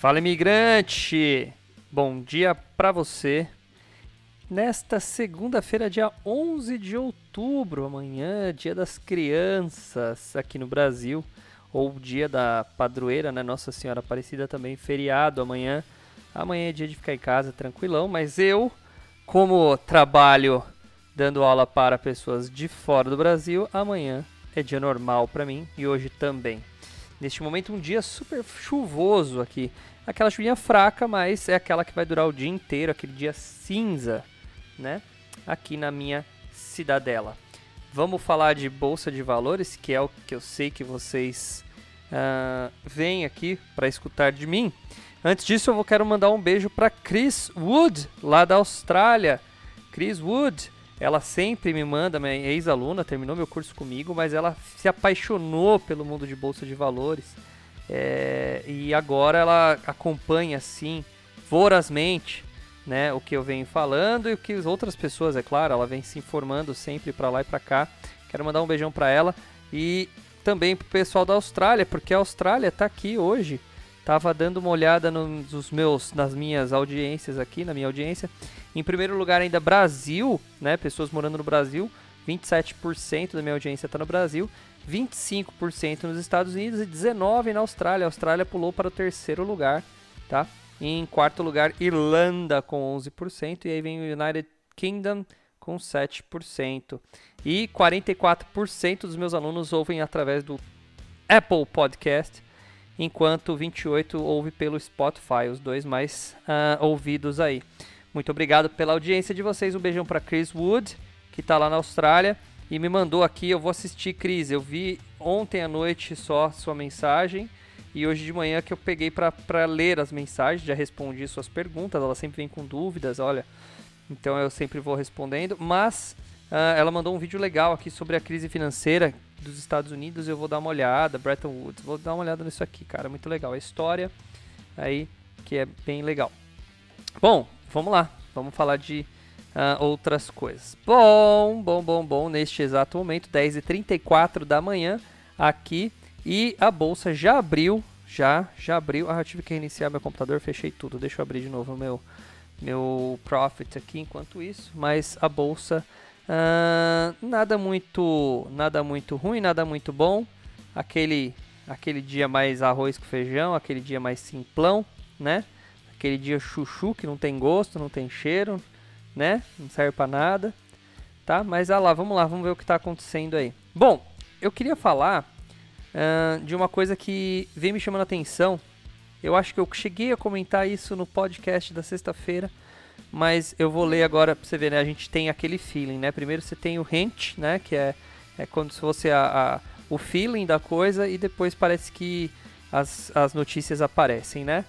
Fala imigrante! Bom dia para você. Nesta segunda-feira, dia 11 de outubro, amanhã, dia das crianças aqui no Brasil, ou dia da padroeira, né? Nossa Senhora Aparecida também, feriado amanhã. Amanhã é dia de ficar em casa tranquilão, mas eu, como trabalho dando aula para pessoas de fora do Brasil, amanhã é dia normal para mim e hoje também. Neste momento, um dia super chuvoso aqui aquela chuvinha fraca, mas é aquela que vai durar o dia inteiro, aquele dia cinza, né? Aqui na minha cidadela. Vamos falar de bolsa de valores, que é o que eu sei que vocês uh, vêm aqui para escutar de mim. Antes disso, eu quero mandar um beijo para Chris Wood, lá da Austrália. Chris Wood, ela sempre me manda, minha ex-aluna, terminou meu curso comigo, mas ela se apaixonou pelo mundo de bolsa de valores é, e agora ela acompanha assim vorazmente né, o que eu venho falando e o que as outras pessoas, é claro, ela vem se informando sempre para lá e para cá. Quero mandar um beijão para ela e também pro pessoal da Austrália, porque a Austrália está aqui hoje. Tava dando uma olhada nos meus, nas minhas audiências aqui, na minha audiência. Em primeiro lugar ainda Brasil, né, pessoas morando no Brasil. 27% da minha audiência está no Brasil. 25% nos Estados Unidos e 19% na Austrália. A Austrália pulou para o terceiro lugar, tá? Em quarto lugar, Irlanda com 11%. E aí vem o United Kingdom com 7%. E 44% dos meus alunos ouvem através do Apple Podcast, enquanto 28% ouve pelo Spotify, os dois mais uh, ouvidos aí. Muito obrigado pela audiência de vocês. Um beijão para Chris Wood, que está lá na Austrália e me mandou aqui. Eu vou assistir, Cris. Eu vi ontem à noite só sua mensagem e hoje de manhã que eu peguei para ler as mensagens. Já respondi suas perguntas. Ela sempre vem com dúvidas, olha. Então eu sempre vou respondendo. Mas uh, ela mandou um vídeo legal aqui sobre a crise financeira dos Estados Unidos. Eu vou dar uma olhada. Bretton Woods. Vou dar uma olhada nisso aqui, cara. Muito legal. A história aí que é bem legal. Bom, vamos lá. Vamos falar de uh, outras coisas. Bom, bom, bom, bom, neste exato momento, 10h34 da manhã aqui e a bolsa já abriu, já, já abriu. Ah, eu tive que reiniciar meu computador, fechei tudo. Deixa eu abrir de novo o meu, meu profit aqui enquanto isso, mas a bolsa uh, nada muito, nada muito ruim, nada muito bom. Aquele, aquele dia mais arroz com feijão, aquele dia mais simplão, né? Aquele dia chuchu que não tem gosto, não tem cheiro, né? Não serve para nada, tá? Mas ah lá, vamos lá, vamos ver o que está acontecendo aí. Bom, eu queria falar uh, de uma coisa que vem me chamando a atenção. Eu acho que eu cheguei a comentar isso no podcast da sexta-feira, mas eu vou ler agora para você ver, né? A gente tem aquele feeling, né? Primeiro você tem o hint, né? Que é, é quando se fosse a, a, o feeling da coisa e depois parece que as, as notícias aparecem, né?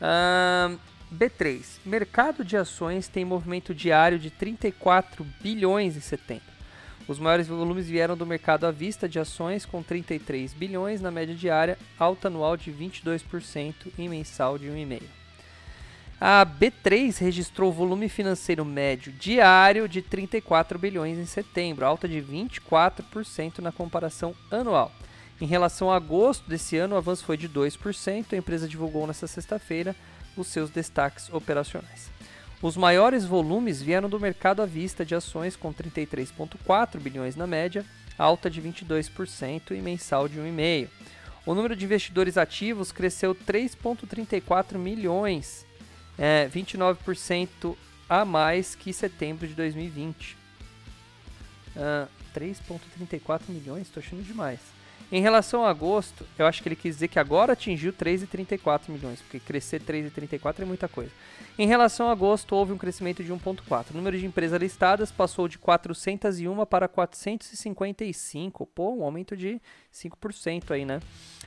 Uh, B3. Mercado de ações tem movimento diário de 34 bilhões em setembro. Os maiores volumes vieram do mercado à vista de ações, com 33 bilhões na média diária, alta anual de 22% e mensal de 1,5%. A B3 registrou volume financeiro médio diário de 34 bilhões em setembro, alta de 24% na comparação anual. Em relação a agosto desse ano, o avanço foi de 2%. A empresa divulgou nesta sexta-feira os seus destaques operacionais. Os maiores volumes vieram do mercado à vista de ações, com 33,4 bilhões na média, alta de 22% e mensal de 1,5%. O número de investidores ativos cresceu 3,34 milhões, é, 29% a mais que setembro de 2020. Uh, 3,34 milhões, estou achando demais. Em relação a agosto, eu acho que ele quis dizer que agora atingiu 3,34 milhões, porque crescer 3,34 é muita coisa. Em relação a agosto, houve um crescimento de 1,4. O número de empresas listadas passou de 401 para 455. Pô, um aumento de 5% aí, né?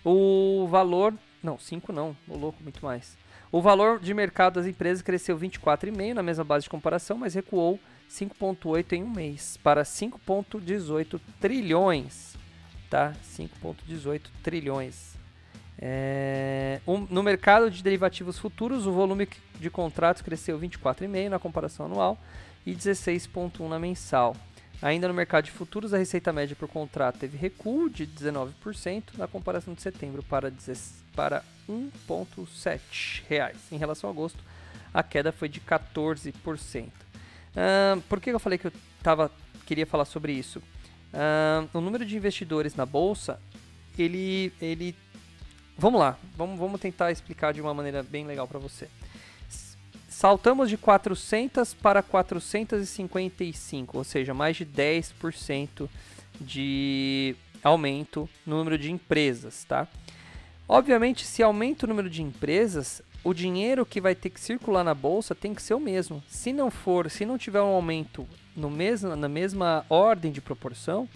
O valor. Não, 5 não, o louco, muito mais. O valor de mercado das empresas cresceu 24,5% na mesma base de comparação, mas recuou 5,8% em um mês para 5,18 trilhões tá? 5,18 trilhões. É, um, no mercado de derivativos futuros, o volume de contratos cresceu 24,5% na comparação anual e 16,1% na mensal. Ainda no mercado de futuros, a receita média por contrato teve recuo de 19% na comparação de setembro para, para 1,7 reais. Em relação a agosto, a queda foi de 14%. Uh, por que eu falei que eu tava, queria falar sobre isso? O número de investidores na bolsa, ele, ele, vamos lá, vamos, vamos tentar explicar de uma maneira bem legal para você. Saltamos de 400 para 455, ou seja, mais de 10% de aumento no número de empresas, tá? Obviamente, se aumenta o número de empresas, o dinheiro que vai ter que circular na bolsa tem que ser o mesmo. Se não for, se não tiver um aumento no mesmo, na mesma ordem de proporção,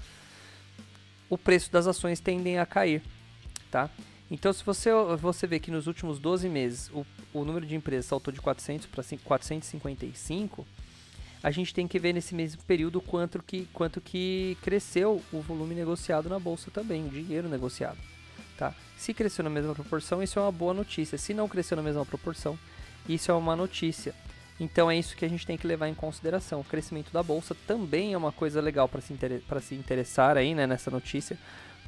o preço das ações tendem a cair, tá? Então, se você, você vê que nos últimos 12 meses o, o número de empresas saltou de 400 para 455, a gente tem que ver nesse mesmo período quanto que, quanto que cresceu o volume negociado na bolsa também, o dinheiro negociado. Tá? Se cresceu na mesma proporção, isso é uma boa notícia. Se não cresceu na mesma proporção, isso é uma notícia. Então é isso que a gente tem que levar em consideração. O crescimento da bolsa também é uma coisa legal para se, inter... se interessar aí, né, nessa notícia,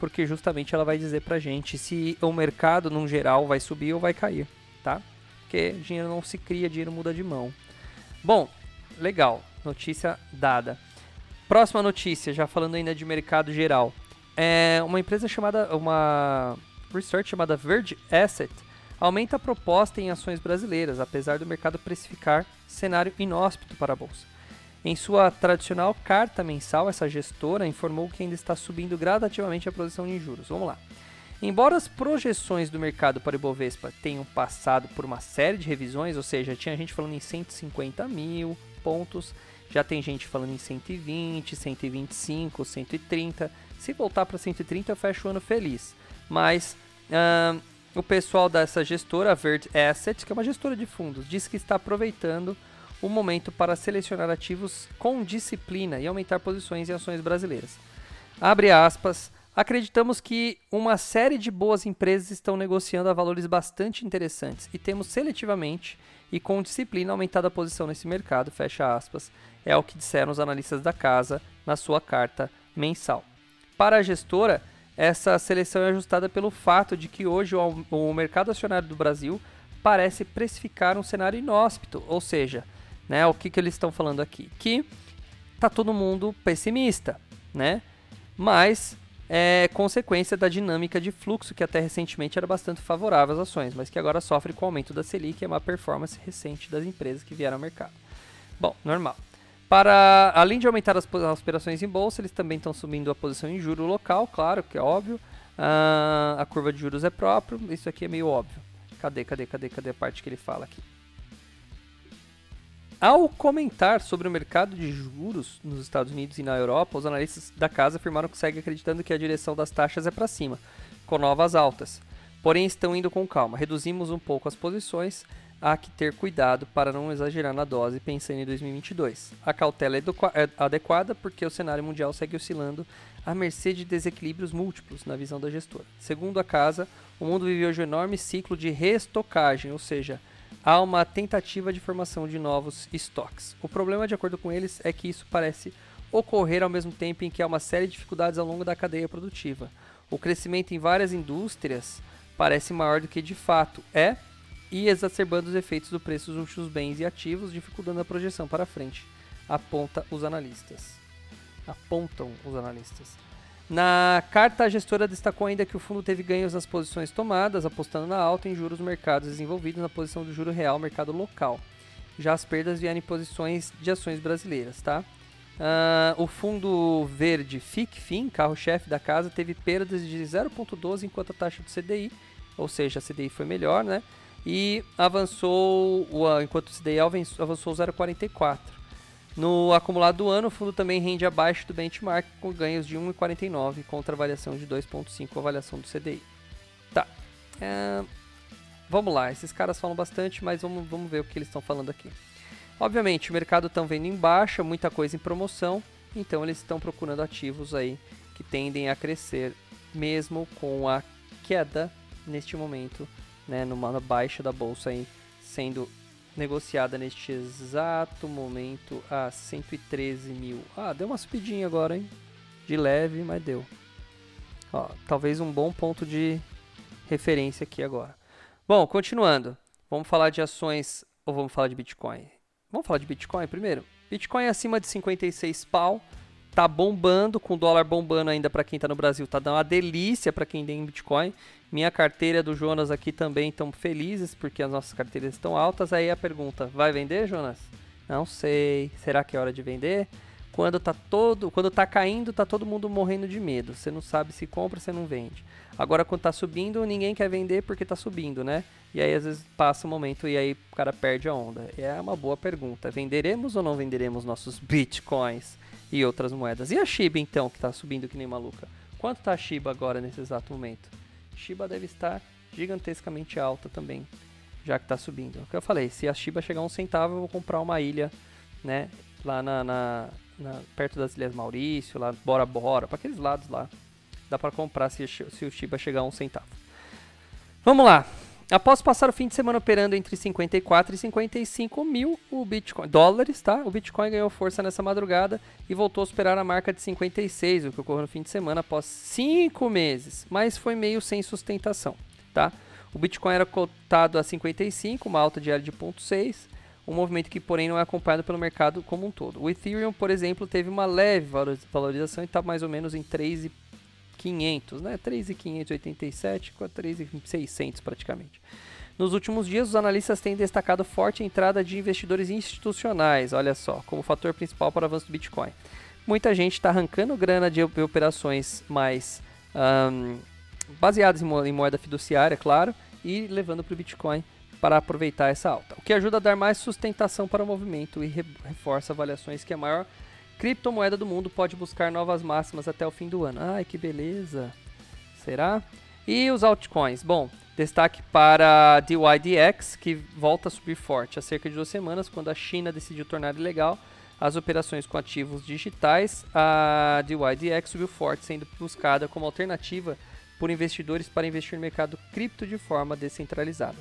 porque justamente ela vai dizer pra gente se o mercado, num geral, vai subir ou vai cair, tá? Porque dinheiro não se cria, dinheiro muda de mão. Bom, legal, notícia dada. Próxima notícia, já falando ainda de mercado geral. É uma empresa chamada, uma research chamada Verge Asset, aumenta a proposta em ações brasileiras, apesar do mercado precificar cenário inóspito para a bolsa. Em sua tradicional carta mensal, essa gestora informou que ainda está subindo gradativamente a posição em juros. Vamos lá. Embora as projeções do mercado para o Ibovespa tenham passado por uma série de revisões, ou seja, tinha gente falando em 150 mil pontos, já tem gente falando em 120, 125, 130. Se voltar para 130, eu fecho o ano feliz. Mas o pessoal dessa gestora, a Verde Asset, que é uma gestora de fundos, diz que está aproveitando o momento para selecionar ativos com disciplina e aumentar posições em ações brasileiras. Abre aspas. Acreditamos que uma série de boas empresas estão negociando a valores bastante interessantes e temos seletivamente e com disciplina aumentado a posição nesse mercado, fecha aspas, é o que disseram os analistas da casa na sua carta mensal. Para a gestora, essa seleção é ajustada pelo fato de que hoje o, mercado acionário do Brasil parece precificar um cenário inóspito, ou seja, né, o que, que eles estão falando aqui? Que tá todo mundo pessimista, né? Mas é consequência da dinâmica de fluxo que até recentemente era bastante favorável às ações, mas que agora sofre com o aumento da Selic e uma performance recente das empresas que vieram ao mercado. Bom, normal. Para, além de aumentar as, as operações em bolsa, eles também estão subindo a posição em juro local, claro, que é óbvio. Uh, a curva de juros é próprio, isso aqui é meio óbvio. Cadê, cadê, cadê, cadê a parte que ele fala aqui? Ao comentar sobre o mercado de juros nos Estados Unidos e na Europa, os analistas da casa afirmaram que seguem acreditando que a direção das taxas é para cima, com novas altas. Porém, estão indo com calma. Reduzimos um pouco as posições, há que ter cuidado para não exagerar na dose pensando em 2022. A cautela é, é adequada porque o cenário mundial segue oscilando à mercê de desequilíbrios múltiplos na visão da gestora. Segundo a casa, o mundo vive hoje um enorme ciclo de restocagem, ou seja, há uma tentativa de formação de novos estoques. O problema, de acordo com eles, é que isso parece ocorrer ao mesmo tempo em que há uma série de dificuldades ao longo da cadeia produtiva. O crescimento em várias indústrias parece maior do que de fato é e exacerbando os efeitos do preço dos bens e ativos, dificultando a projeção para frente, aponta os analistas. Apontam os analistas. Na carta, a gestora destacou ainda que o fundo teve ganhos nas posições tomadas, apostando na alta em juros mercados desenvolvidos na posição do juro real mercado local. Já as perdas vieram em posições de ações brasileiras, tá? Uh, o fundo verde FICFIN, carro-chefe da casa, teve perdas de 0,12 enquanto a taxa do CDI, ou seja, a CDI foi melhor, né? E avançou, enquanto o CDI avançou 0,44. No acumulado do ano, o fundo também rende abaixo do benchmark, com ganhos de 1,49 contra avaliação de 2,5 a avaliação do CDI. Tá. É, vamos lá, esses caras falam bastante, mas vamos, vamos ver o que eles estão falando aqui. Obviamente, o mercado está vendo em baixa, muita coisa em promoção, então eles estão procurando ativos aí que tendem a crescer, mesmo com a queda neste momento, né, numa baixa da bolsa aí, sendo negociada neste exato momento a 113 mil. Ah, deu uma subidinha agora, hein? De leve, mas deu. Ó, talvez um bom ponto de referência aqui agora. Bom, continuando. Vamos falar de ações ou vamos falar de Bitcoin? Vamos falar de Bitcoin primeiro? Bitcoin é acima de 56 pau. Tá bombando, com o dólar bombando ainda para quem está no Brasil. Tá dando uma delícia para quem tem Bitcoin. Minha carteira do Jonas aqui também estão felizes porque as nossas carteiras estão altas. Aí a pergunta: vai vender, Jonas? Não sei. Será que é hora de vender? Quando tá todo, quando tá caindo, tá todo mundo morrendo de medo. Você não sabe se compra, você não vende. Agora quando tá subindo, ninguém quer vender porque tá subindo, né? E aí às vezes passa o um momento e aí o cara perde a onda. É uma boa pergunta. Venderemos ou não venderemos nossos bitcoins e outras moedas? E a Shiba então, que tá subindo que nem maluca? Quanto tá a Shiba agora nesse exato momento? Shiba deve estar gigantescamente alta também, já que está subindo. É o que eu falei, se a Shiba chegar a um centavo, eu vou comprar uma ilha, né, lá na, na, na perto das Ilhas Maurício, lá Bora Bora, para aqueles lados lá. Dá para comprar se, se o Shiba chegar a um centavo. Vamos lá. Após passar o fim de semana operando entre 54 e 55 mil o Bitcoin, dólares, tá? O Bitcoin ganhou força nessa madrugada e voltou a superar a marca de 56, o que ocorreu no fim de semana após cinco meses, mas foi meio sem sustentação, tá? O Bitcoin era cotado a 55, uma alta diária de 0,6, um movimento que, porém, não é acompanhado pelo mercado como um todo. O Ethereum, por exemplo, teve uma leve valorização e está mais ou menos em 3,5 3.500, né? 3.587 com 3.600 praticamente. Nos últimos dias, os analistas têm destacado forte entrada de investidores institucionais, olha só, como fator principal para o avanço do Bitcoin. Muita gente está arrancando grana de operações mais um, baseadas em moeda fiduciária, claro, e levando para o Bitcoin para aproveitar essa alta, o que ajuda a dar mais sustentação para o movimento e reforça avaliações que a maior criptomoeda do mundo pode buscar novas máximas até o fim do ano. Ai, que beleza. Será? E os altcoins? Bom, destaque para DYDX, que volta a subir forte há cerca de duas semanas, quando a China decidiu tornar ilegal as operações com ativos digitais. A DYDX subiu forte, sendo buscada como alternativa por investidores para investir no mercado cripto de forma descentralizada.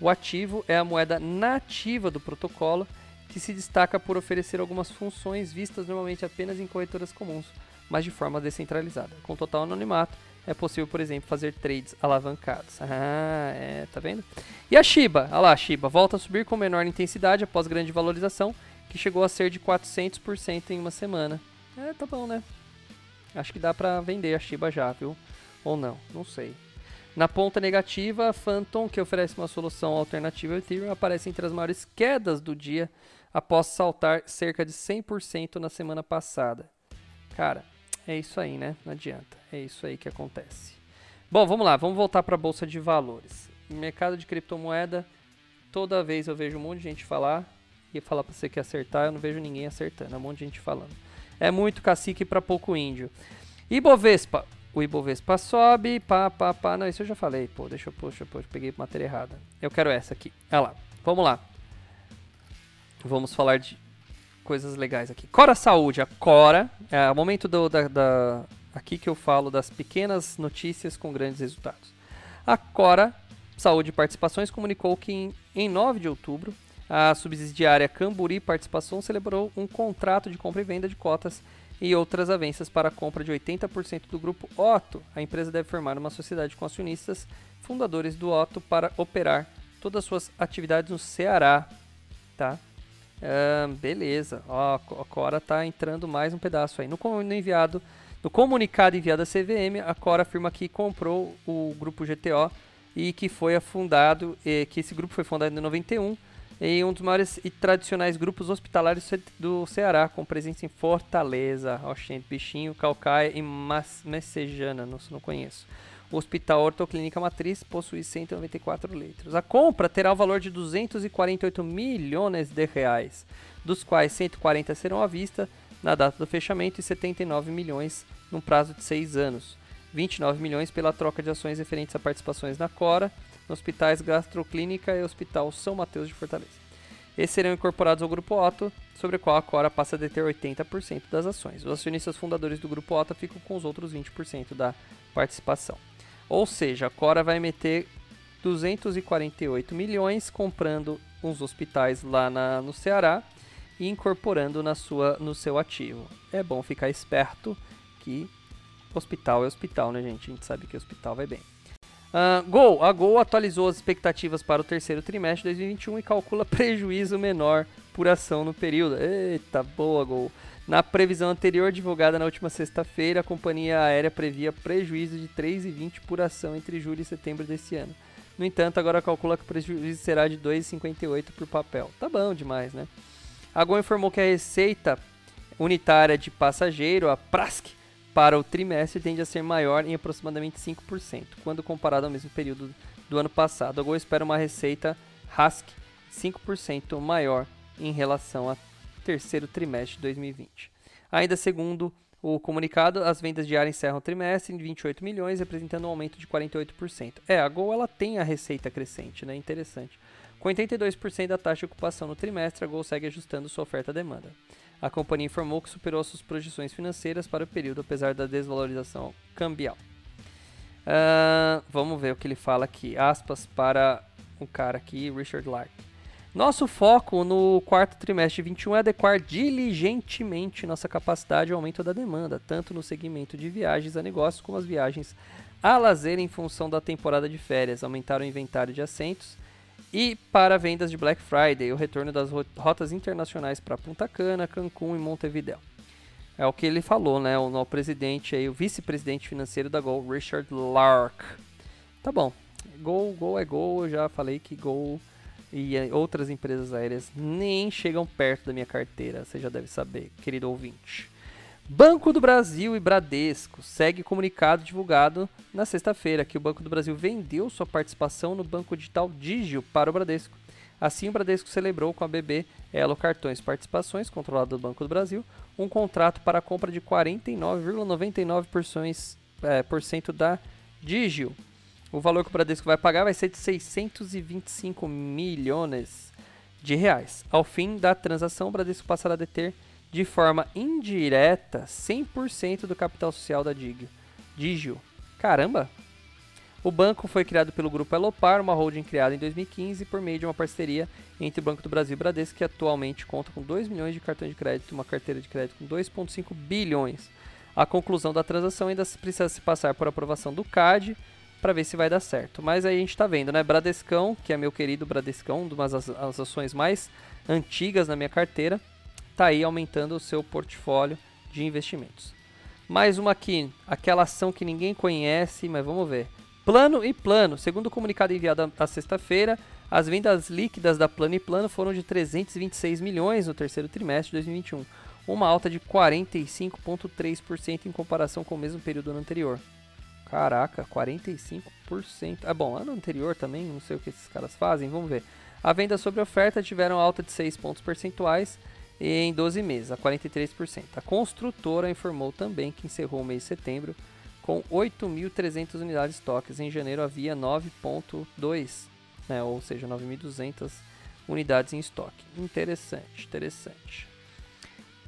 O ativo é a moeda nativa do protocolo que se destaca por oferecer algumas funções vistas normalmente apenas em corretoras comuns, mas de forma descentralizada. Com total anonimato, é possível, por exemplo, fazer trades alavancados. Ah, é, tá vendo? E a Shiba, olha lá, a Shiba volta a subir com menor intensidade após grande valorização, que chegou a ser de 400% em uma semana. É, tá bom, né? Acho que dá pra vender a Shiba já, viu? Ou não, não sei. Na ponta negativa, a Phantom, que oferece uma solução alternativa ao Ethereum, aparece entre as maiores quedas do dia após saltar cerca de 100% na semana passada. Cara, é isso aí, né? Não adianta. É isso aí que acontece. Bom, vamos lá, vamos voltar para a bolsa de valores. mercado de criptomoeda, toda vez eu vejo um monte de gente falar e falar para você que acertar, eu não vejo ninguém acertando, é um monte de gente falando. É muito cacique para pouco índio. Ibovespa, o Ibovespa sobe, pá, pá, pá. Não, isso eu já falei, pô, deixa eu, poxa, poxa, peguei matéria errada. Eu quero essa aqui. Olha lá, vamos lá vamos falar de coisas legais aqui. Cora Saúde, a Cora, é o momento do, da, da, aqui que eu falo das pequenas notícias com grandes resultados. A Cora Saúde Participações comunicou que em, em 9 de outubro, a subsidiária Camburi Participação celebrou um contrato de compra e venda de cotas e outras avanças para a compra de 80% do grupo Otto. A empresa deve formar uma sociedade com acionistas fundadores do Otto para operar todas as suas atividades no Ceará, tá? Uh, beleza, ó, a Cora tá entrando mais um pedaço aí. No, no, enviado, no comunicado enviado à CVM, a Cora afirma que comprou o grupo GTO e que foi fundado, que esse grupo foi fundado em 91 em um dos maiores e tradicionais grupos hospitalares do Ceará, com presença em Fortaleza, Oxente, Bichinho, Calcaia e Messejana, não, não conheço. O Hospital Ortoclínica Matriz possui 194 leitos. A compra terá o valor de 248 milhões de reais, dos quais 140 serão à vista na data do fechamento e 79 milhões num prazo de seis anos. 29 milhões pela troca de ações referentes a participações na Cora, Hospitais Gastroclínica e Hospital São Mateus de Fortaleza. Esses serão incorporados ao Grupo Otto, sobre o qual a Cora passa a deter 80% das ações. Os acionistas fundadores do Grupo Otto ficam com os outros 20% da participação. Ou seja, a Cora vai meter 248 milhões comprando uns hospitais lá na, no Ceará e incorporando na sua, no seu ativo. É bom ficar esperto que hospital é hospital, né, gente? A gente sabe que hospital vai bem. Uh, Gol. A Gol atualizou as expectativas para o terceiro trimestre de 2021 e calcula prejuízo menor por ação no período. Eita, boa, Gol. Na previsão anterior, divulgada na última sexta-feira, a companhia aérea previa prejuízo de 3,20 por ação entre julho e setembro desse ano. No entanto, agora calcula que o prejuízo será de 2,58 por papel. Tá bom demais, né? A Gol informou que a receita unitária de passageiro, a PRASC, para o trimestre tende a ser maior em aproximadamente 5%, quando comparado ao mesmo período do ano passado. A Gol espera uma receita RASC 5% maior em relação ao terceiro trimestre de 2020. Ainda segundo o comunicado, as vendas diárias encerram o trimestre em 28 milhões, representando um aumento de 48%. É, a Gol ela tem a receita crescente, né? Interessante. Com 82% da taxa de ocupação no trimestre, a Gol segue ajustando sua oferta demanda. A companhia informou que superou suas projeções financeiras para o período, apesar da desvalorização cambial. Uh, vamos ver o que ele fala aqui. Aspas para um cara aqui, Richard Lark. Nosso foco no quarto trimestre de 21 é adequar diligentemente nossa capacidade ao aumento da demanda, tanto no segmento de viagens a negócios como as viagens a lazer em função da temporada de férias. Aumentar o inventário de assentos e para vendas de Black Friday, o retorno das rotas internacionais para Punta Cana, Cancún e Montevideo. É o que ele falou, né? O, o presidente aí, o vice-presidente financeiro da Gol, Richard Lark. Tá bom. Gol, Gol é Gol. Eu já falei que Gol e outras empresas aéreas nem chegam perto da minha carteira. Você já deve saber, querido ouvinte. Banco do Brasil e Bradesco segue comunicado divulgado na sexta-feira que o Banco do Brasil vendeu sua participação no banco digital Digio para o Bradesco. Assim, o Bradesco celebrou com a BB Elo Cartões Participações, controlado do Banco do Brasil, um contrato para a compra de 49,99% é, por cento da Digio. O valor que o Bradesco vai pagar vai ser de 625 milhões de reais. Ao fim da transação, o Bradesco passará a deter de forma indireta 100% do capital social da Digio. Caramba! O banco foi criado pelo grupo Elopar, uma holding criada em 2015 por meio de uma parceria entre o Banco do Brasil e o Bradesco, que atualmente conta com 2 milhões de cartões de crédito e uma carteira de crédito com 2,5 bilhões. A conclusão da transação ainda precisa se passar por aprovação do CAD para ver se vai dar certo. Mas aí a gente está vendo, né? Bradescão, que é meu querido Bradescão, uma das ações mais antigas na minha carteira, está aí aumentando o seu portfólio de investimentos. Mais uma aqui, aquela ação que ninguém conhece, mas vamos ver. Plano e Plano. Segundo o comunicado enviado na sexta-feira, as vendas líquidas da Plano e Plano foram de 326 milhões no terceiro trimestre de 2021, uma alta de 45,3% em comparação com o mesmo período anterior. Caraca, 45%. É bom, ano anterior também, não sei o que esses caras fazem, vamos ver. A venda sobre oferta tiveram alta de 6 pontos percentuais em 12 meses, a 43%. A construtora informou também que encerrou o mês de setembro com 8.300 unidades de estoques. Em janeiro havia 9.2, né, ou seja, 9.200 unidades em estoque. Interessante, interessante.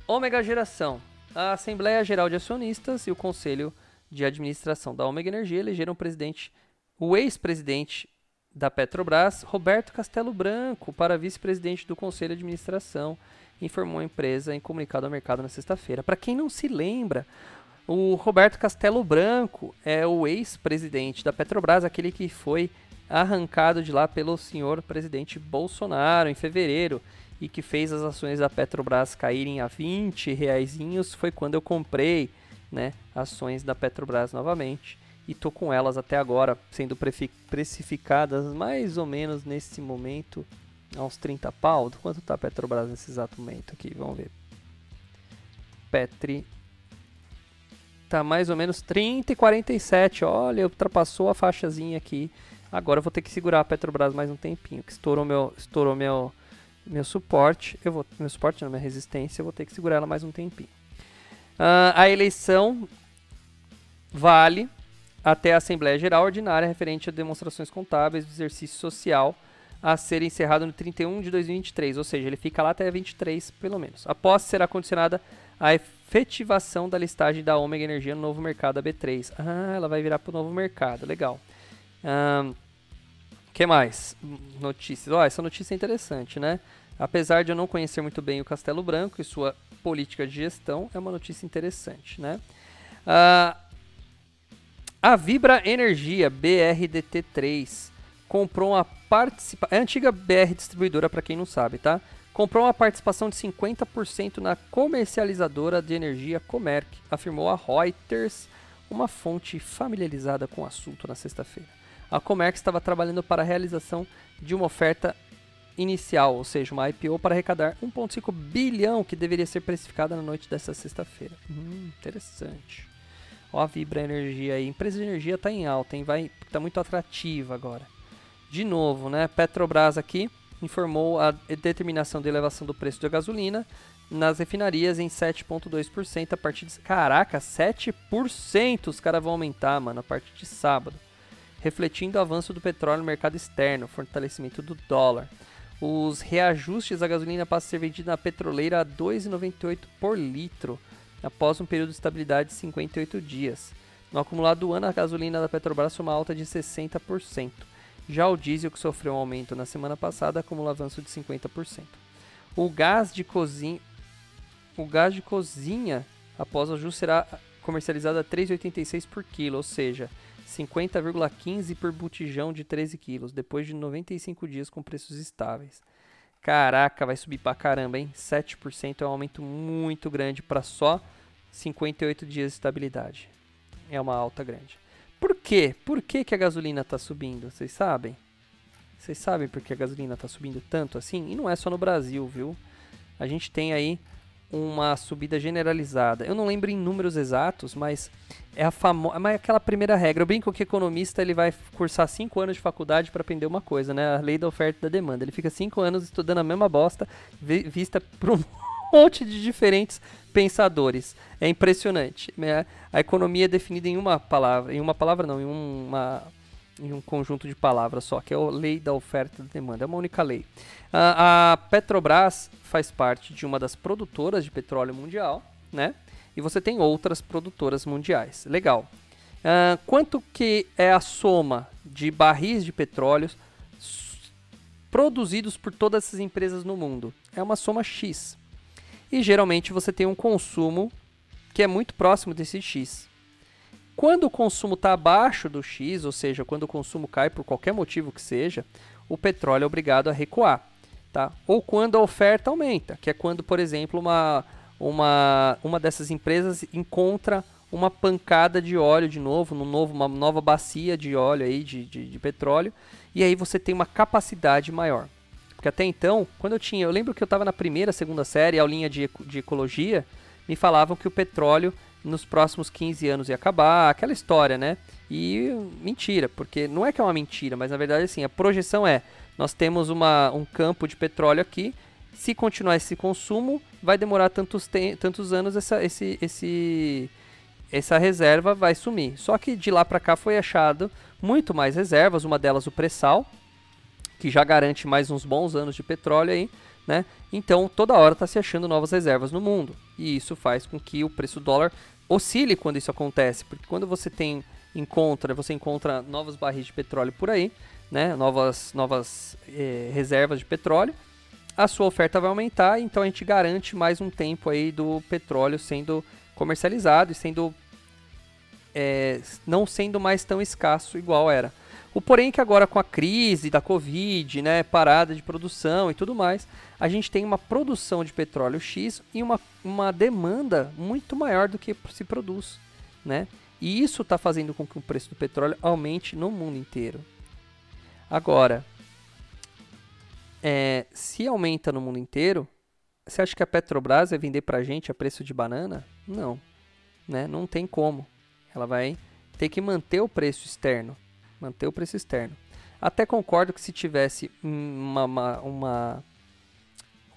Ômega Geração. A Assembleia Geral de Acionistas e o Conselho de Administração da Ômega Energia elegeram o presidente, o ex-presidente da Petrobras, Roberto Castelo Branco, para vice-presidente do Conselho de Administração informou a empresa em comunicado ao mercado na sexta-feira. Para quem não se lembra, o Roberto Castelo Branco é o ex-presidente da Petrobras, aquele que foi arrancado de lá pelo senhor presidente Bolsonaro em fevereiro e que fez as ações da Petrobras caírem a 20 reaisinhos foi quando eu comprei né, ações da Petrobras novamente e tô com elas até agora sendo precificadas mais ou menos nesse momento a uns 30 pau. Quanto tá a Petrobras nesse exato momento aqui? Vamos ver. Petri tá mais ou menos 30 e 47. Olha, ultrapassou a faixazinha aqui. Agora eu vou ter que segurar a Petrobras mais um tempinho, que estourou meu estourou meu meu suporte. Eu vou meu suporte, não, minha resistência, eu vou ter que segurar ela mais um tempinho. Uh, a eleição vale até a Assembleia Geral Ordinária referente a demonstrações contábeis do exercício social a ser encerrado no 31 de 2023, ou seja, ele fica lá até 23 pelo menos. Após será condicionada a efetivação da listagem da Omega Energia no novo mercado B3. Ah, ela vai virar para o novo mercado, legal. Um, que mais? Notícias. Oh, essa notícia é interessante, né? Apesar de eu não conhecer muito bem o Castelo Branco e sua política de gestão, é uma notícia interessante, né? Uh, a Vibra Energia BRDT3 comprou uma participação. É a antiga BR distribuidora, para quem não sabe, tá? comprou uma participação de 50% na comercializadora de energia Comerc, afirmou a Reuters, uma fonte familiarizada com o assunto na sexta-feira. A Comerc estava trabalhando para a realização de uma oferta inicial, ou seja, uma IPO para arrecadar 1,5 bilhão que deveria ser precificada na noite dessa sexta-feira. Hum, interessante. Ó a Vibra Energia aí. Empresa de energia está em alta, hein? Vai, tá muito atrativa agora. De novo, né? Petrobras aqui informou a determinação de elevação do preço da gasolina nas refinarias em 7,2% a partir de. Caraca, 7% os caras vão aumentar, mano, a partir de sábado. Refletindo o avanço do petróleo no mercado externo, fortalecimento do dólar. Os reajustes da gasolina passam a ser vendida na petroleira a 2,98 por litro, após um período de estabilidade de 58 dias. No acumulado do ano, a gasolina da Petrobras foi uma alta de 60%. Já o diesel, que sofreu um aumento na semana passada, acumula avanço de 50%. O gás de cozinha, o gás de cozinha após o ajuste será comercializado a 3,86 por quilo, ou seja, 50,15 por botijão de 13 quilos, depois de 95 dias com preços estáveis. Caraca, vai subir pra caramba, hein? 7% é um aumento muito grande para só 58 dias de estabilidade. É uma alta grande. Por quê? Por que, que a gasolina está subindo? Vocês sabem? Vocês sabem por que a gasolina está subindo tanto assim? E não é só no Brasil, viu? A gente tem aí uma subida generalizada. Eu não lembro em números exatos, mas é a famosa, mas é aquela primeira regra. Eu brinco que economista ele vai cursar 5 anos de faculdade para aprender uma coisa, né? A lei da oferta e da demanda. Ele fica 5 anos estudando a mesma bosta, vista por um monte de diferentes pensadores. É impressionante. Né? A economia é definida em uma palavra, em uma palavra não, em uma em um conjunto de palavras só, que é a lei da oferta e da demanda. É uma única lei. a Petrobras faz parte de uma das produtoras de petróleo mundial, né? E você tem outras produtoras mundiais. Legal. Uh, quanto que é a soma de barris de petróleo produzidos por todas essas empresas no mundo? É uma soma X e geralmente você tem um consumo que é muito próximo desse X. Quando o consumo está abaixo do X, ou seja, quando o consumo cai por qualquer motivo que seja, o petróleo é obrigado a recuar. Tá? Ou quando a oferta aumenta, que é quando, por exemplo, uma, uma, uma dessas empresas encontra uma pancada de óleo de novo, no novo, uma nova bacia de óleo aí, de, de, de petróleo, e aí você tem uma capacidade maior. Porque até então, quando eu tinha. Eu lembro que eu estava na primeira, segunda série, aulinha de, de ecologia, me falavam que o petróleo nos próximos 15 anos ia acabar, aquela história, né? E mentira, porque não é que é uma mentira, mas na verdade assim, a projeção é, nós temos uma, um campo de petróleo aqui, se continuar esse consumo, vai demorar tantos, tantos anos essa, esse, esse, essa reserva vai sumir. Só que de lá para cá foi achado muito mais reservas, uma delas o pré-sal, que já garante mais uns bons anos de petróleo aí, né? Então toda hora está se achando novas reservas no mundo e isso faz com que o preço do dólar oscile quando isso acontece, porque quando você tem encontra, você encontra novos barris de petróleo por aí, né? Novas novas eh, reservas de petróleo, a sua oferta vai aumentar, então a gente garante mais um tempo aí do petróleo sendo comercializado e sendo é, não sendo mais tão escasso igual era. O porém é que agora com a crise da Covid, né, parada de produção e tudo mais, a gente tem uma produção de petróleo X e uma, uma demanda muito maior do que se produz, né? E isso está fazendo com que o preço do petróleo aumente no mundo inteiro. Agora, é, se aumenta no mundo inteiro, você acha que a Petrobras vai vender para a gente a preço de banana? Não, né? Não tem como. Ela vai ter que manter o preço externo, manter o preço externo. Até concordo que se tivesse uma, uma, uma,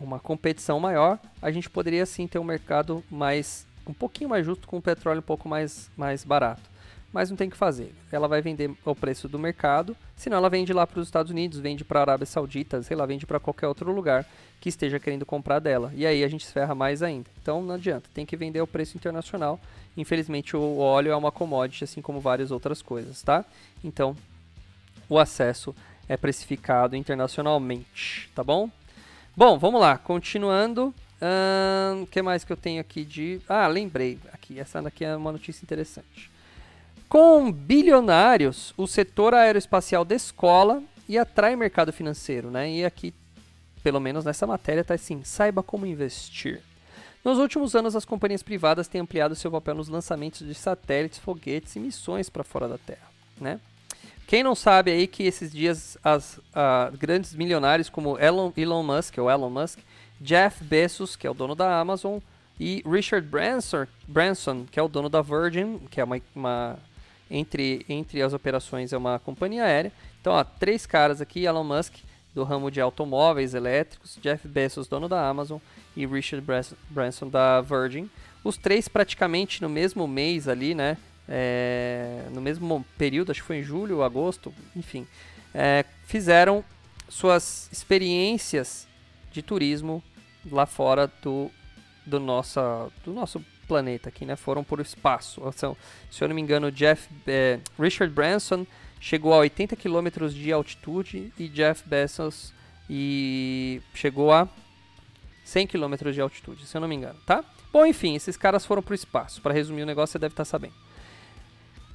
uma competição maior, a gente poderia sim ter um mercado mais um pouquinho mais justo com o petróleo um pouco mais, mais barato mas não tem que fazer. Ela vai vender ao preço do mercado, senão ela vende lá para os Estados Unidos, vende para a Arábia Saudita, sei lá, vende para qualquer outro lugar que esteja querendo comprar dela. E aí a gente se ferra mais ainda. Então não adianta, tem que vender ao preço internacional. Infelizmente o óleo é uma commodity, assim como várias outras coisas, tá? Então o acesso é precificado internacionalmente, tá bom? Bom, vamos lá, continuando. O que mais que eu tenho aqui de. Ah, lembrei. Aqui, essa daqui é uma notícia interessante. Com bilionários, o setor aeroespacial descola e atrai mercado financeiro, né? E aqui, pelo menos nessa matéria, está assim: saiba como investir. Nos últimos anos, as companhias privadas têm ampliado seu papel nos lançamentos de satélites, foguetes e missões para fora da Terra, né? Quem não sabe aí que esses dias as uh, grandes milionários como Elon, Elon Musk, ou Elon Musk, Jeff Bezos, que é o dono da Amazon, e Richard Branson, Branson que é o dono da Virgin, que é uma, uma entre, entre as operações é uma companhia aérea. Então, ó, três caras aqui, Elon Musk, do ramo de automóveis elétricos, Jeff Bezos, dono da Amazon, e Richard Branson, da Virgin. Os três praticamente no mesmo mês ali, né? É, no mesmo período, acho que foi em julho, agosto, enfim, é, fizeram suas experiências de turismo lá fora do, do, nossa, do nosso planeta aqui, né? Foram por espaço. São, se eu não me engano, Jeff, é, Richard Branson chegou a 80 km de altitude e Jeff Bezos e chegou a 100 km de altitude, se eu não me engano, tá? Bom, enfim, esses caras foram para o espaço. Para resumir o negócio, você deve estar tá sabendo.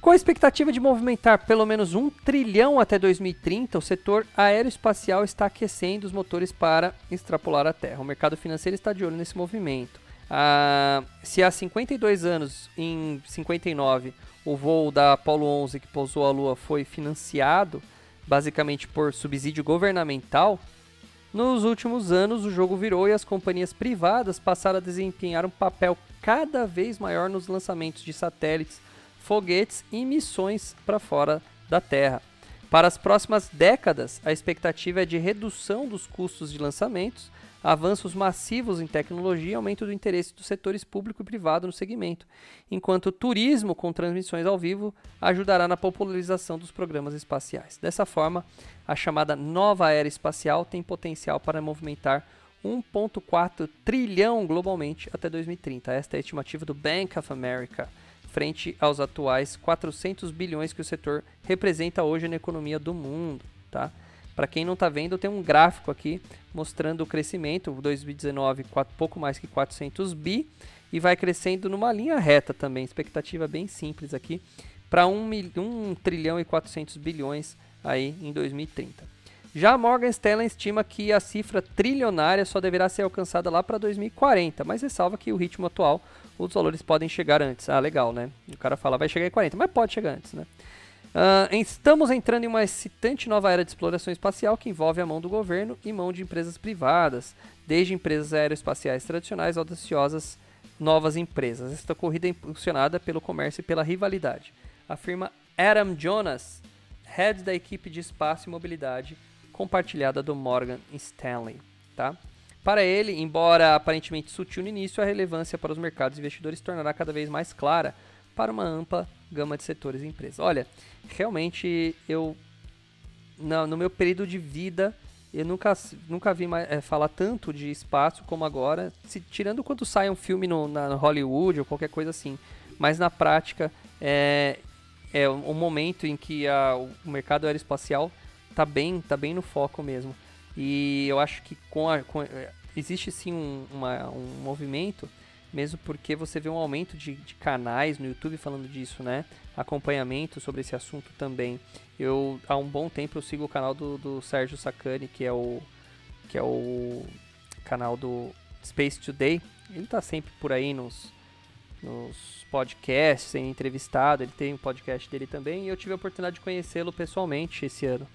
Com a expectativa de movimentar pelo menos um trilhão até 2030, o setor aeroespacial está aquecendo os motores para extrapolar a Terra. O mercado financeiro está de olho nesse movimento. Ah, se há 52 anos, em 59, o voo da Apollo 11 que pousou a Lua foi financiado basicamente por subsídio governamental, nos últimos anos o jogo virou e as companhias privadas passaram a desempenhar um papel cada vez maior nos lançamentos de satélites, foguetes e missões para fora da Terra. Para as próximas décadas, a expectativa é de redução dos custos de lançamentos, avanços massivos em tecnologia e aumento do interesse dos setores público e privado no segmento, enquanto o turismo com transmissões ao vivo ajudará na popularização dos programas espaciais. Dessa forma, a chamada nova era espacial tem potencial para movimentar 1,4 trilhão globalmente até 2030. Esta é a estimativa do Bank of America, frente aos atuais 400 bilhões que o setor representa hoje na economia do mundo. Tá? Para quem não está vendo, tem um gráfico aqui mostrando o crescimento, 2019 quatro, pouco mais que 400 bi e vai crescendo numa linha reta também, expectativa bem simples aqui, para 1, 1 trilhão e 400 bilhões aí em 2030. Já Morgan Stanley estima que a cifra trilionária só deverá ser alcançada lá para 2040, mas ressalva que o ritmo atual os valores podem chegar antes. Ah, legal, né? O cara fala vai chegar em 40, mas pode chegar antes, né? Uh, estamos entrando em uma excitante nova era de exploração espacial que envolve a mão do governo e mão de empresas privadas, desde empresas aeroespaciais tradicionais audaciosas novas empresas. Esta corrida é impulsionada pelo comércio e pela rivalidade, afirma Adam Jonas, head da equipe de espaço e mobilidade compartilhada do Morgan Stanley. Tá? Para ele, embora aparentemente sutil no início, a relevância para os mercados investidores tornará cada vez mais clara para uma ampla gama de setores e empresas. Olha, realmente eu no, no meu período de vida eu nunca, nunca vi mais, é, falar tanto de espaço como agora, se, tirando quando sai um filme no, na Hollywood ou qualquer coisa assim. Mas na prática é, é um momento em que a, o mercado aeroespacial está bem, tá bem no foco mesmo. E eu acho que com, a, com existe sim um, uma, um movimento mesmo porque você vê um aumento de, de, canais no YouTube falando disso, né? Acompanhamento sobre esse assunto também. Eu, há um bom tempo, eu sigo o canal do, do Sérgio Sacani, que é o, que é o canal do Space Today. Ele está sempre por aí nos, nos podcasts, sendo entrevistado. Ele tem um podcast dele também. E eu tive a oportunidade de conhecê-lo pessoalmente esse ano.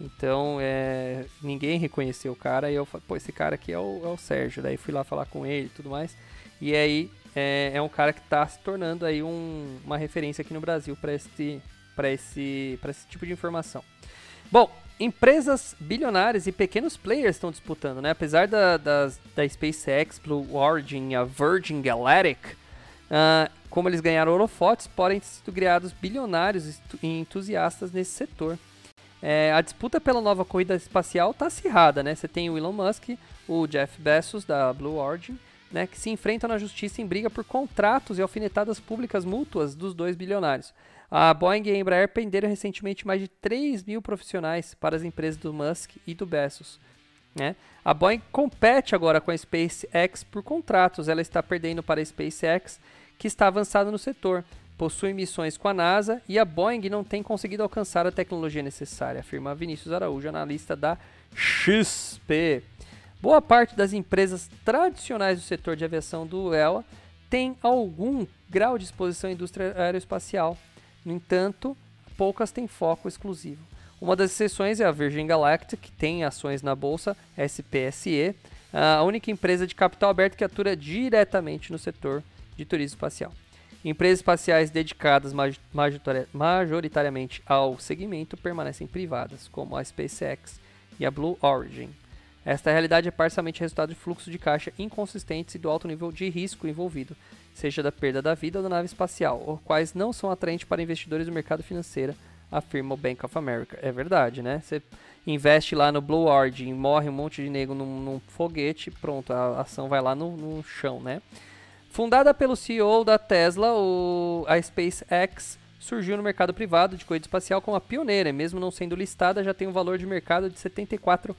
Então, é, ninguém reconheceu o cara. E eu falei, pô, esse cara aqui é o, é o Sérgio. Daí fui lá falar com ele e tudo mais. E aí, é, é um cara que está se tornando aí um, uma referência aqui no Brasil para esse, esse, esse tipo de informação. Bom, empresas bilionárias e pequenos players estão disputando, né? Apesar da, da SpaceX, Blue Origin e a Virgin Galactic, uh, como eles ganharam holofotes, podem ter sido criados bilionários e entusiastas nesse setor. É, a disputa pela nova corrida espacial está acirrada, né? Você tem o Elon Musk, o Jeff Bezos da Blue Origin, né, que se enfrentam na justiça em briga por contratos e alfinetadas públicas mútuas dos dois bilionários. A Boeing e a Embraer prenderam recentemente mais de 3 mil profissionais para as empresas do Musk e do Bezos. Né? A Boeing compete agora com a SpaceX por contratos. Ela está perdendo para a SpaceX, que está avançada no setor possui missões com a NASA e a Boeing não tem conseguido alcançar a tecnologia necessária, afirma Vinícius Araújo, analista da XP. Boa parte das empresas tradicionais do setor de aviação do ELA tem algum grau de exposição à indústria aeroespacial. No entanto, poucas têm foco exclusivo. Uma das exceções é a Virgin Galactic, que tem ações na bolsa SPSE, a única empresa de capital aberto que atua diretamente no setor de turismo espacial. Empresas espaciais dedicadas majoritariamente ao segmento permanecem privadas, como a SpaceX e a Blue Origin. Esta realidade é parcialmente resultado de fluxo de caixa inconsistentes e do alto nível de risco envolvido, seja da perda da vida ou da nave espacial, os quais não são atraentes para investidores do mercado financeiro, afirma o Bank of America. É verdade, né? Você investe lá no Blue Origin, morre um monte de nego num, num foguete, pronto, a ação vai lá no, no chão, né? Fundada pelo CEO da Tesla, o, a SpaceX surgiu no mercado privado de corrida espacial como a pioneira, mesmo não sendo listada, já tem um valor de mercado de 74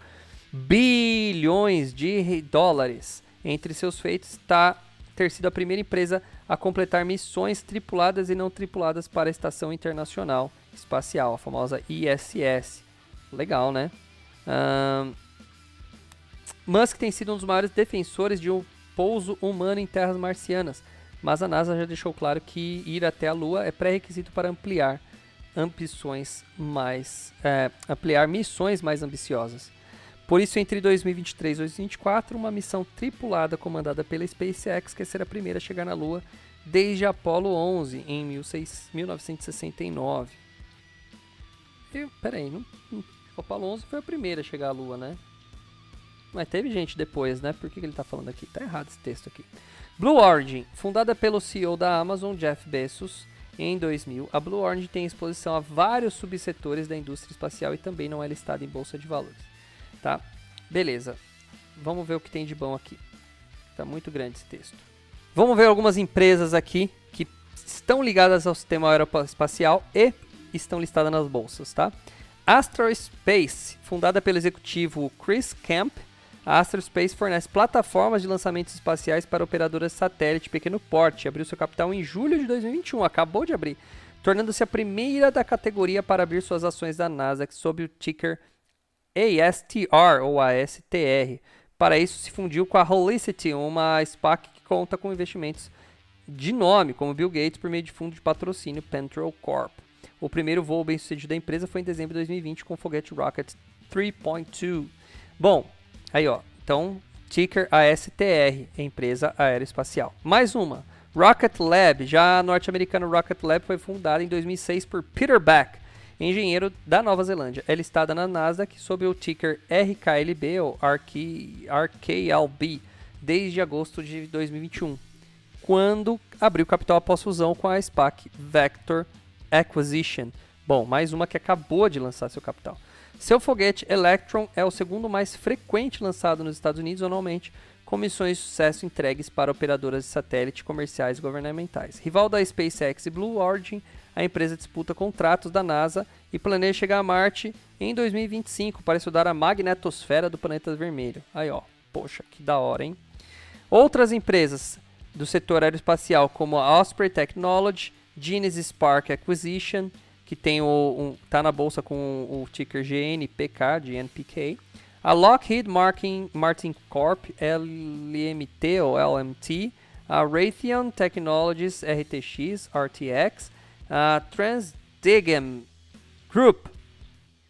bilhões de dólares. Entre seus feitos está ter sido a primeira empresa a completar missões tripuladas e não tripuladas para a Estação Internacional Espacial, a famosa ISS. Legal, né? Um, Musk tem sido um dos maiores defensores de um pouso humano em terras marcianas, mas a NASA já deixou claro que ir até a Lua é pré-requisito para ampliar ambições mais é, ampliar missões mais ambiciosas. Por isso, entre 2023 e 2024, uma missão tripulada comandada pela SpaceX quer ser a primeira a chegar na Lua desde Apollo 11 em 1969. E, peraí, não, não, Apollo 11 foi a primeira a chegar à Lua, né? Mas teve gente depois, né? Por que, que ele está falando aqui? Tá errado esse texto aqui. Blue Origin, fundada pelo CEO da Amazon, Jeff Bezos, em 2000, a Blue Origin tem exposição a vários subsetores da indústria espacial e também não é listada em bolsa de valores. Tá? Beleza. Vamos ver o que tem de bom aqui. Tá muito grande esse texto. Vamos ver algumas empresas aqui que estão ligadas ao sistema aeroespacial e estão listadas nas bolsas, tá? Astrospace, fundada pelo executivo Chris Camp, a Astrospace fornece plataformas de lançamentos espaciais para operadoras satélite pequeno porte. Abriu seu capital em julho de 2021, acabou de abrir, tornando-se a primeira da categoria para abrir suas ações da NASA sob o ticker ASTR ou ASTR. Para isso, se fundiu com a Holicity, uma SPAC que conta com investimentos de nome, como Bill Gates, por meio de fundo de patrocínio Pentrol Corp. O primeiro voo bem sucedido da empresa foi em dezembro de 2020 com o foguete Rocket 3.2. Bom, Aí, ó. Então, ticker ASTR, empresa aeroespacial. Mais uma. Rocket Lab, já a norte-americana Rocket Lab foi fundada em 2006 por Peter Beck, engenheiro da Nova Zelândia. É listada na Nasdaq sob o ticker RKLB ou RK, RKLB desde agosto de 2021, quando abriu capital após fusão com a SPAC Vector Acquisition. Bom, mais uma que acabou de lançar seu capital. Seu foguete Electron é o segundo mais frequente lançado nos Estados Unidos anualmente, com missões de sucesso entregues para operadoras de satélite comerciais e governamentais. Rival da SpaceX e Blue Origin, a empresa disputa contratos da NASA e planeja chegar a Marte em 2025 para estudar a magnetosfera do planeta vermelho. Aí, ó, poxa, que da hora, hein? Outras empresas do setor aeroespacial, como a Osprey Technology, Genesis Spark Acquisition, que tem o, um, tá na bolsa com o, ticker GNPK, GNPK. A Lockheed Martin, Martin Corp, LMT ou LMT, a Raytheon Technologies, RTX, RTX, a Transdigm Group,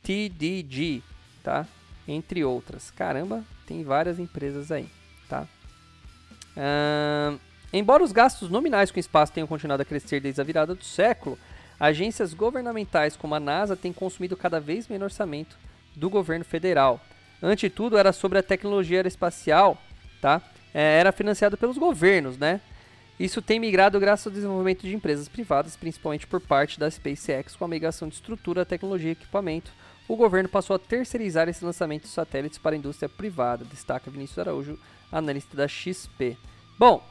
TDG, tá? Entre outras. Caramba, tem várias empresas aí, tá? Uh, embora os gastos nominais com espaço tenham continuado a crescer desde a virada do século, agências governamentais como a NASA têm consumido cada vez menos orçamento do governo federal. Ante tudo, era sobre a tecnologia aeroespacial, tá? É, era financiado pelos governos, né? Isso tem migrado graças ao desenvolvimento de empresas privadas, principalmente por parte da SpaceX, com a migração de estrutura, tecnologia e equipamento. O governo passou a terceirizar esse lançamento de satélites para a indústria privada, destaca Vinícius Araújo, analista da XP. Bom,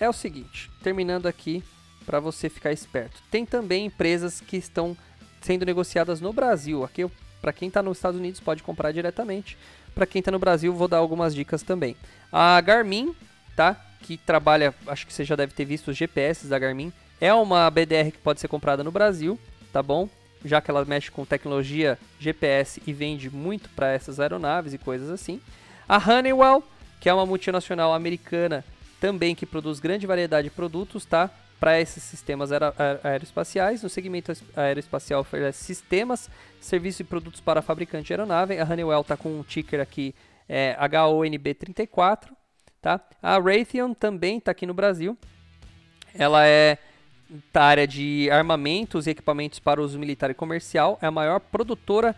é o seguinte, terminando aqui para você ficar esperto. Tem também empresas que estão sendo negociadas no Brasil. Aqui, para quem está nos Estados Unidos, pode comprar diretamente. Para quem está no Brasil, vou dar algumas dicas também. A Garmin, tá? Que trabalha, acho que você já deve ter visto os GPS da Garmin. É uma BDR que pode ser comprada no Brasil, tá bom? Já que ela mexe com tecnologia GPS e vende muito para essas aeronaves e coisas assim. A Honeywell, que é uma multinacional americana também que produz grande variedade de produtos, tá? Para esses sistemas aer aeroespaciais. No segmento aeroespacial oferece sistemas, serviços e produtos para fabricante de aeronave. A Honeywell está com um ticker aqui é, HONB34. Tá? A Raytheon também está aqui no Brasil. Ela é da área de armamentos e equipamentos para uso militar e comercial. É a maior produtora,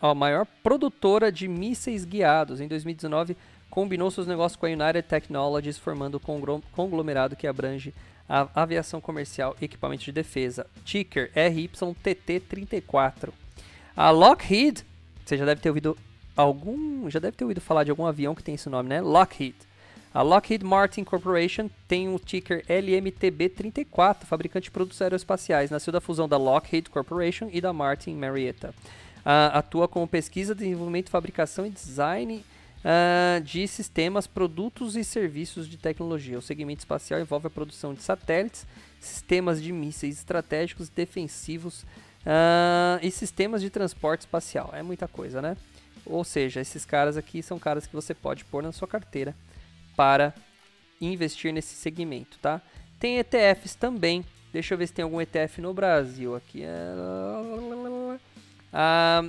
a maior produtora de mísseis guiados. Em 2019, combinou seus negócios com a United Technologies, formando um conglomerado que abrange aviação comercial equipamento de defesa. Ticker RYTT34. A Lockheed, você já deve ter ouvido algum, já deve ter ouvido falar de algum avião que tem esse nome, né? Lockheed. A Lockheed Martin Corporation tem o ticker LMTB34, fabricante de produtos aeroespaciais. Nasceu da fusão da Lockheed Corporation e da Martin Marietta. Uh, atua como pesquisa, desenvolvimento, fabricação e design uh, de sistemas, produtos e serviços de tecnologia. O segmento espacial envolve a produção de satélites, sistemas de mísseis estratégicos defensivos uh, e sistemas de transporte espacial. É muita coisa, né? Ou seja, esses caras aqui são caras que você pode pôr na sua carteira para investir nesse segmento, tá? Tem ETFs também. Deixa eu ver se tem algum ETF no Brasil aqui. Ah,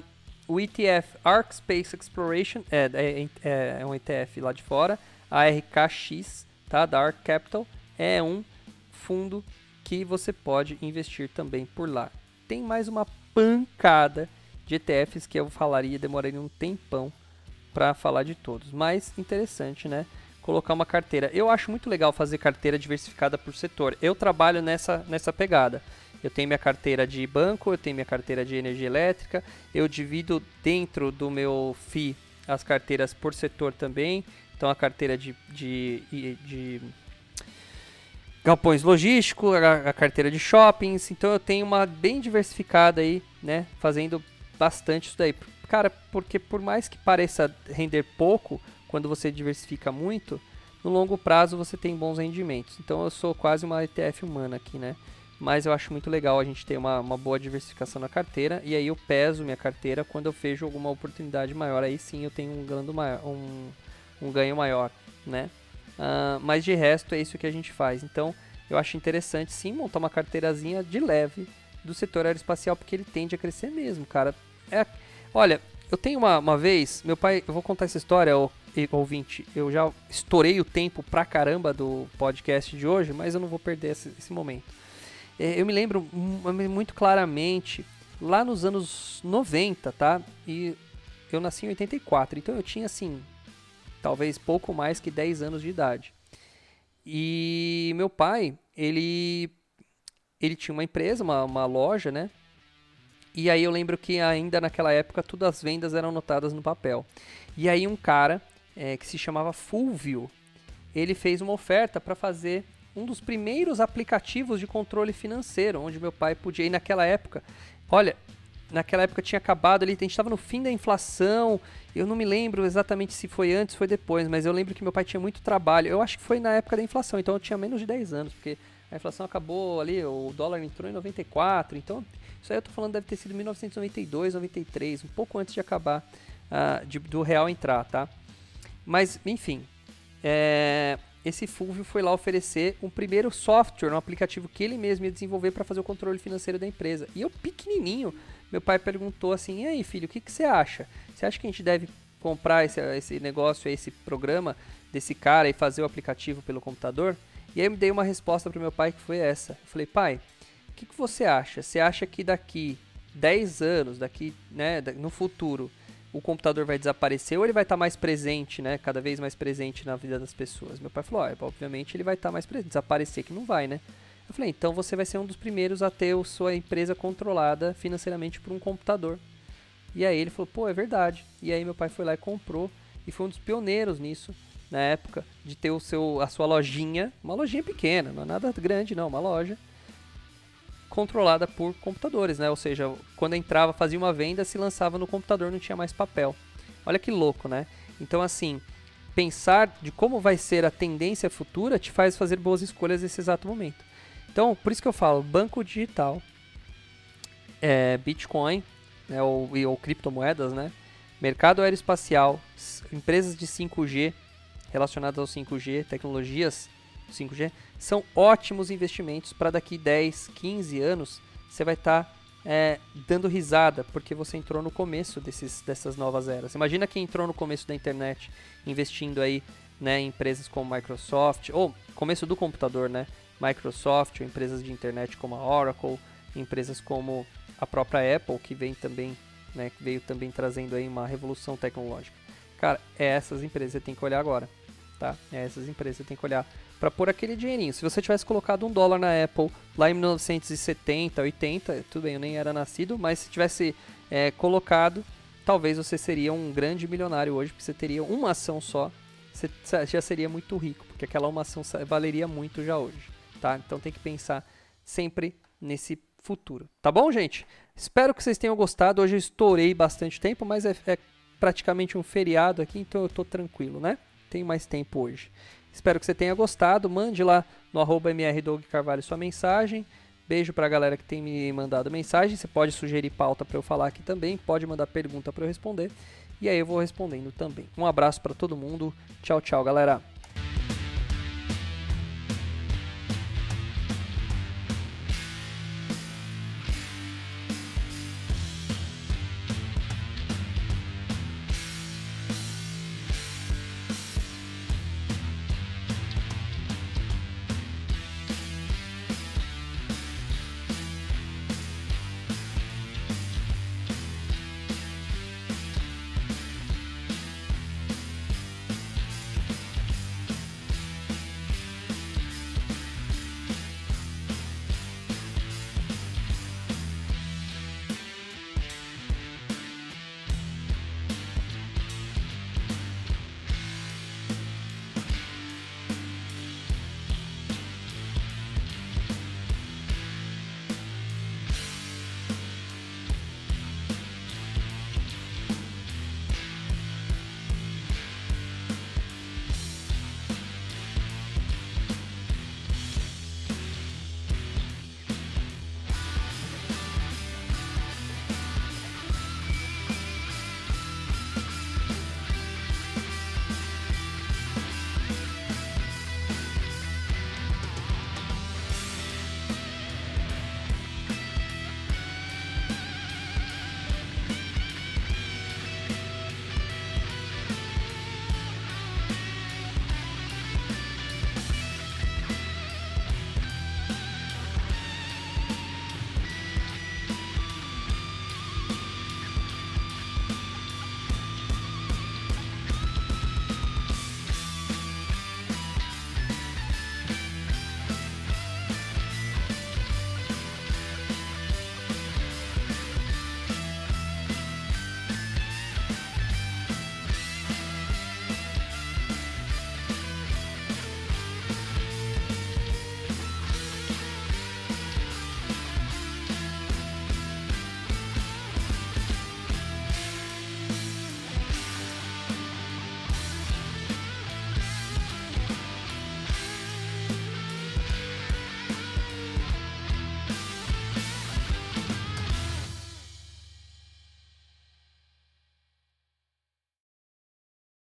o ETF Arc Space Exploration é, é, é, é, um ETF lá de fora. A RKX, tá, da Arc Capital, é um fundo que você pode investir também por lá. Tem mais uma pancada de ETFs que eu falaria, demoraria um tempão para falar de todos. Mas interessante, né? Colocar uma carteira. Eu acho muito legal fazer carteira diversificada por setor. Eu trabalho nessa, nessa pegada. Eu tenho minha carteira de banco, eu tenho minha carteira de energia elétrica, eu divido dentro do meu FI as carteiras por setor também. Então a carteira de, de, de galpões logísticos, a, a, carteira de shoppings. Então eu tenho uma bem diversificada aí, né? Fazendo bastante isso daí. Cara, porque por mais que pareça render pouco, quando você diversifica muito, no longo prazo você tem bons rendimentos. Então eu sou quase uma ETF humana aqui, né? Mas eu acho muito legal a gente ter uma, uma boa diversificação na carteira e aí eu peso minha carteira quando eu vejo alguma oportunidade maior, aí sim eu tenho um, ganho maior, um, um ganho maior, né? Uh, mas de resto é isso que a gente faz. Então eu acho interessante sim montar uma carteirazinha de leve do setor aeroespacial porque ele tende a crescer mesmo, cara. É, olha, eu tenho uma, uma vez, meu pai, eu vou contar essa história, ouvinte, eu já estourei o tempo pra caramba do podcast de hoje, mas eu não vou perder esse, esse momento. É, eu me lembro muito claramente, lá nos anos 90, tá? E eu nasci em 84, então eu tinha assim, talvez pouco mais que 10 anos de idade. E meu pai, ele ele tinha uma empresa, uma, uma loja, né? E aí eu lembro que ainda naquela época todas as vendas eram anotadas no papel. E aí um cara é, que se chamava Fulvio, ele fez uma oferta para fazer um dos primeiros aplicativos de controle financeiro, onde meu pai podia ir naquela época. Olha, naquela época tinha acabado ali, a gente estava no fim da inflação. Eu não me lembro exatamente se foi antes ou foi depois, mas eu lembro que meu pai tinha muito trabalho. Eu acho que foi na época da inflação, então eu tinha menos de 10 anos, porque a inflação acabou ali, o dólar entrou em 94, então isso aí eu tô falando deve ter sido 1992, 93, um pouco antes de acabar uh, de, do real entrar, tá? Mas, enfim, é, esse Fulvio foi lá oferecer um primeiro software, um aplicativo que ele mesmo ia desenvolver para fazer o controle financeiro da empresa. E eu, pequenininho, meu pai perguntou assim: e aí, filho, o que, que você acha? Você acha que a gente deve comprar esse, esse negócio, esse programa desse cara e fazer o aplicativo pelo computador? E aí eu me dei uma resposta para meu pai que foi essa. Eu falei, pai, o que, que você acha? Você acha que daqui 10 anos, daqui, né, no futuro, o computador vai desaparecer ou ele vai estar tá mais presente, né? Cada vez mais presente na vida das pessoas. Meu pai falou, ah, obviamente ele vai estar tá mais presente. Desaparecer que não vai, né? Eu falei, então você vai ser um dos primeiros a ter a sua empresa controlada financeiramente por um computador. E aí ele falou, pô, é verdade. E aí meu pai foi lá e comprou e foi um dos pioneiros nisso na época de ter o seu a sua lojinha, uma lojinha pequena, não é nada grande não, uma loja controlada por computadores, né? Ou seja, quando entrava, fazia uma venda, se lançava no computador, não tinha mais papel. Olha que louco, né? Então, assim, pensar de como vai ser a tendência futura te faz fazer boas escolhas nesse exato momento. Então, por isso que eu falo, banco digital, é, Bitcoin, né, ou, ou criptomoedas, né? Mercado aeroespacial, empresas de 5G relacionadas ao 5G, tecnologias 5G, são ótimos investimentos para daqui 10, 15 anos você vai estar tá, é, dando risada porque você entrou no começo desses, dessas novas eras. Imagina quem entrou no começo da internet investindo aí né, em empresas como Microsoft, ou começo do computador, né? Microsoft, ou empresas de internet como a Oracle, empresas como a própria Apple, que vem também, né, veio também trazendo aí uma revolução tecnológica. Cara, é essas empresas que você tem que olhar agora, tá? É essas empresas que você tem que olhar para pôr aquele dinheirinho. Se você tivesse colocado um dólar na Apple lá em 1970, 80, tudo bem, eu nem era nascido, mas se tivesse é, colocado, talvez você seria um grande milionário hoje, porque você teria uma ação só, você já seria muito rico, porque aquela uma ação valeria muito já hoje, tá? Então tem que pensar sempre nesse futuro, tá bom, gente? Espero que vocês tenham gostado. Hoje eu estourei bastante tempo, mas é, é praticamente um feriado aqui, então eu tô tranquilo, né? Tenho mais tempo hoje. Espero que você tenha gostado. Mande lá no arroba Carvalho sua mensagem. Beijo para a galera que tem me mandado mensagem. Você pode sugerir pauta para eu falar aqui também. Pode mandar pergunta para eu responder. E aí eu vou respondendo também. Um abraço para todo mundo. Tchau, tchau, galera.